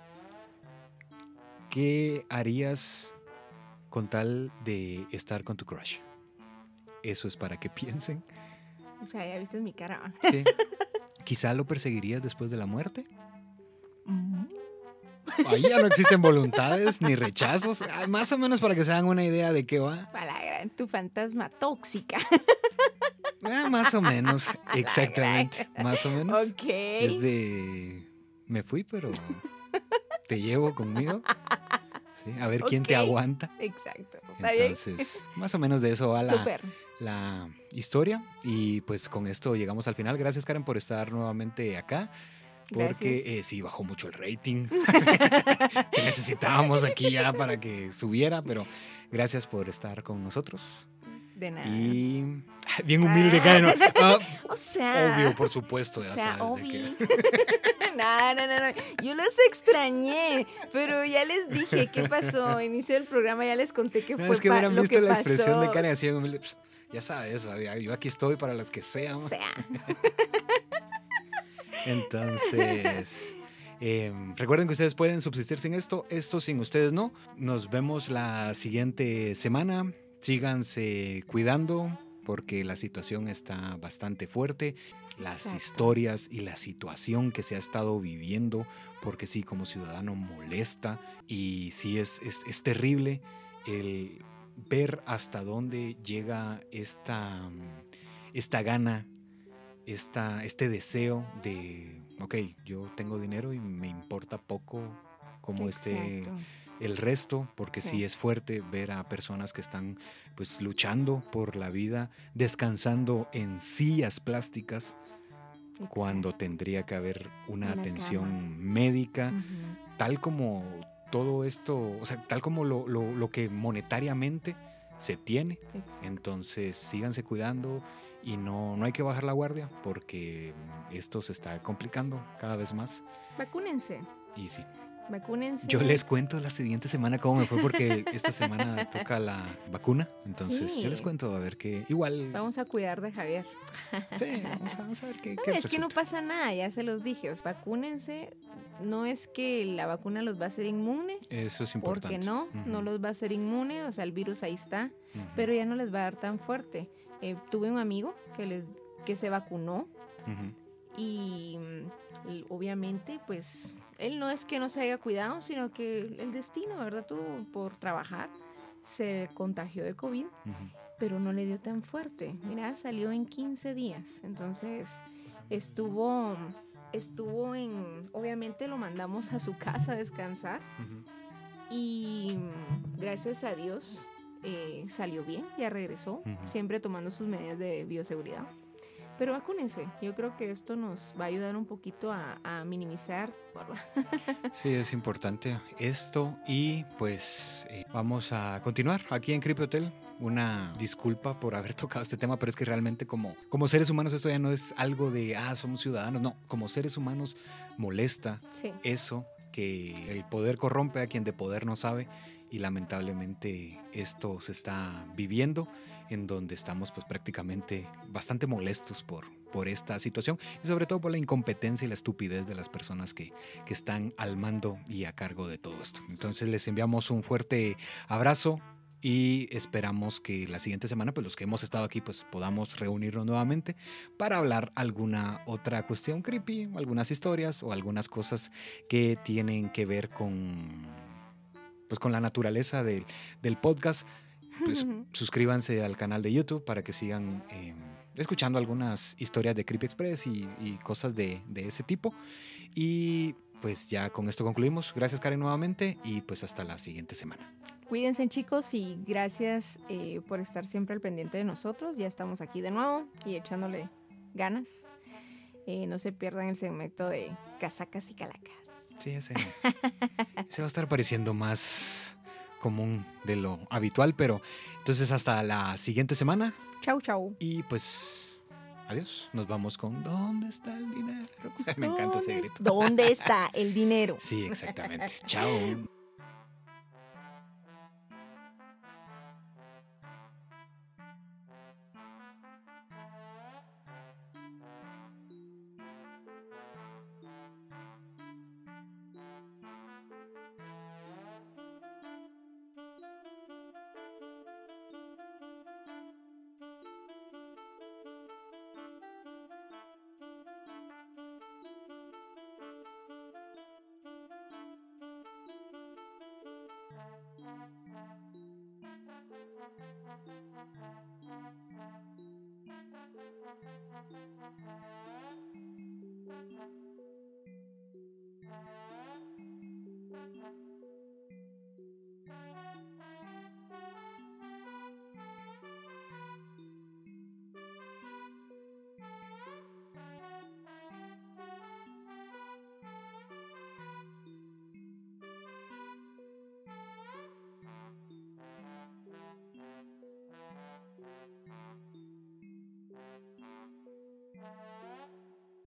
¿Qué harías con tal de estar con tu crush? Eso es para que piensen. O sea, ya viste mi cara. Sí. Quizá lo perseguirías después de la muerte. Ahí ya no existen voluntades ni rechazos. Ah, Más o menos para que se hagan una idea de qué va. Gran, tu fantasma tóxica. Ah, más o menos. Exactamente. Más o menos. ok. Es de. Me fui, pero. Te llevo conmigo. Sí, a ver quién te aguanta. Exacto. Entonces, más o menos de eso va la historia. Y pues con esto llegamos al final. Gracias, Karen, por estar nuevamente acá. Porque eh, sí, bajó mucho el rating. necesitábamos aquí ya para que subiera, pero gracias por estar con nosotros. De nada. Y bien humilde, Karen. ¿no? Ah, O sea. obvio, por supuesto, O ya sea, sabes de qué. obvio. no, no, no, no. Yo los extrañé, pero ya les dije qué pasó. Inicio del programa ya les conté qué No, fue es que lo visto que la expresión de pasó. Karen así bien humilde. Pss, Ya sabes, yo aquí estoy para las que sean. O sea, Entonces, eh, recuerden que ustedes pueden subsistir sin esto, esto sin ustedes no. Nos vemos la siguiente semana. Síganse cuidando porque la situación está bastante fuerte. Las Exacto. historias y la situación que se ha estado viviendo, porque sí, como ciudadano molesta y sí es, es, es terrible el ver hasta dónde llega esta, esta gana esta, este deseo de, ok, yo tengo dinero y me importa poco cómo esté el resto, porque sí. Sí. es fuerte ver a personas que están pues luchando por la vida, descansando en sillas plásticas cuando tendría que haber una, Una atención cama. médica, tal como todo esto, o sea, tal como lo, lo- lo que monetariamente se tiene. Exacto. Entonces síganse cuidando y no, no hay que bajar la guardia porque esto se está complicando cada vez más. Vacúnense. Y sí, Vacúnense. yo les cuento la siguiente semana cómo me fue porque esta semana toca la vacuna. Entonces yo les cuento a ver qué, igual... Vamos a cuidar de Javier. Sí, vamos a, vamos a ver qué, No, qué es que no pasa nada, ya se los dije. o sea, vacúnense. No es que la vacuna los va a hacer inmune, Eso es importante. porque no, no los va a hacer inmune, o sea, el virus ahí está, pero ya no les va a dar tan fuerte. Eh, tuve un amigo que, les, que se vacunó y obviamente pues él no es que no se haya cuidado, sino que el destino, ¿verdad? Tuvo por trabajar, se contagió de COVID, pero no le dio tan fuerte. Mira, salió en 15 días, entonces estuvo, estuvo en, obviamente lo mandamos a su casa a descansar y gracias a Dios eh, salió bien, ya regresó, siempre tomando sus medidas de bioseguridad. Pero vacúnense, yo creo que esto nos va a ayudar un poquito a, a minimizar. Sí, es importante esto y pues eh, vamos a continuar aquí en Creepy Hotel. Una disculpa por haber tocado este tema, pero es que realmente como, como seres humanos esto ya no es algo de, ah, somos ciudadanos, no, como seres humanos molesta Sí, eso, que el poder corrompe a quien de poder no sabe y lamentablemente esto se está viviendo en donde estamos pues prácticamente bastante molestos por, por esta situación y sobre todo por la incompetencia y la estupidez de las personas que, que están al mando y a cargo de todo esto. Entonces les enviamos un fuerte abrazo y esperamos que la siguiente semana pues los que hemos estado aquí pues podamos reunirnos nuevamente para hablar alguna otra cuestión creepy, algunas historias o algunas cosas que tienen que ver con pues con la naturaleza del, del podcast. Pues suscríbanse al canal de YouTube para que sigan eh, escuchando algunas historias de Creepy Express y, y cosas de, de ese tipo. Y pues ya con esto concluimos. Gracias Karen nuevamente y pues hasta la siguiente semana. Cuídense chicos y gracias eh, por estar siempre al pendiente de nosotros. Ya estamos aquí de nuevo y echándole ganas. Eh, no se pierdan el segmento de casacas y calacas. Sí, ese, ese va a estar pareciendo más común de lo habitual, pero entonces hasta la siguiente semana Chau, chau. y pues adiós. Nos vamos con ¿Dónde está el dinero? Me encanta ese ¿Dónde- grito. ¿Dónde está el dinero? Sí, exactamente. Chao.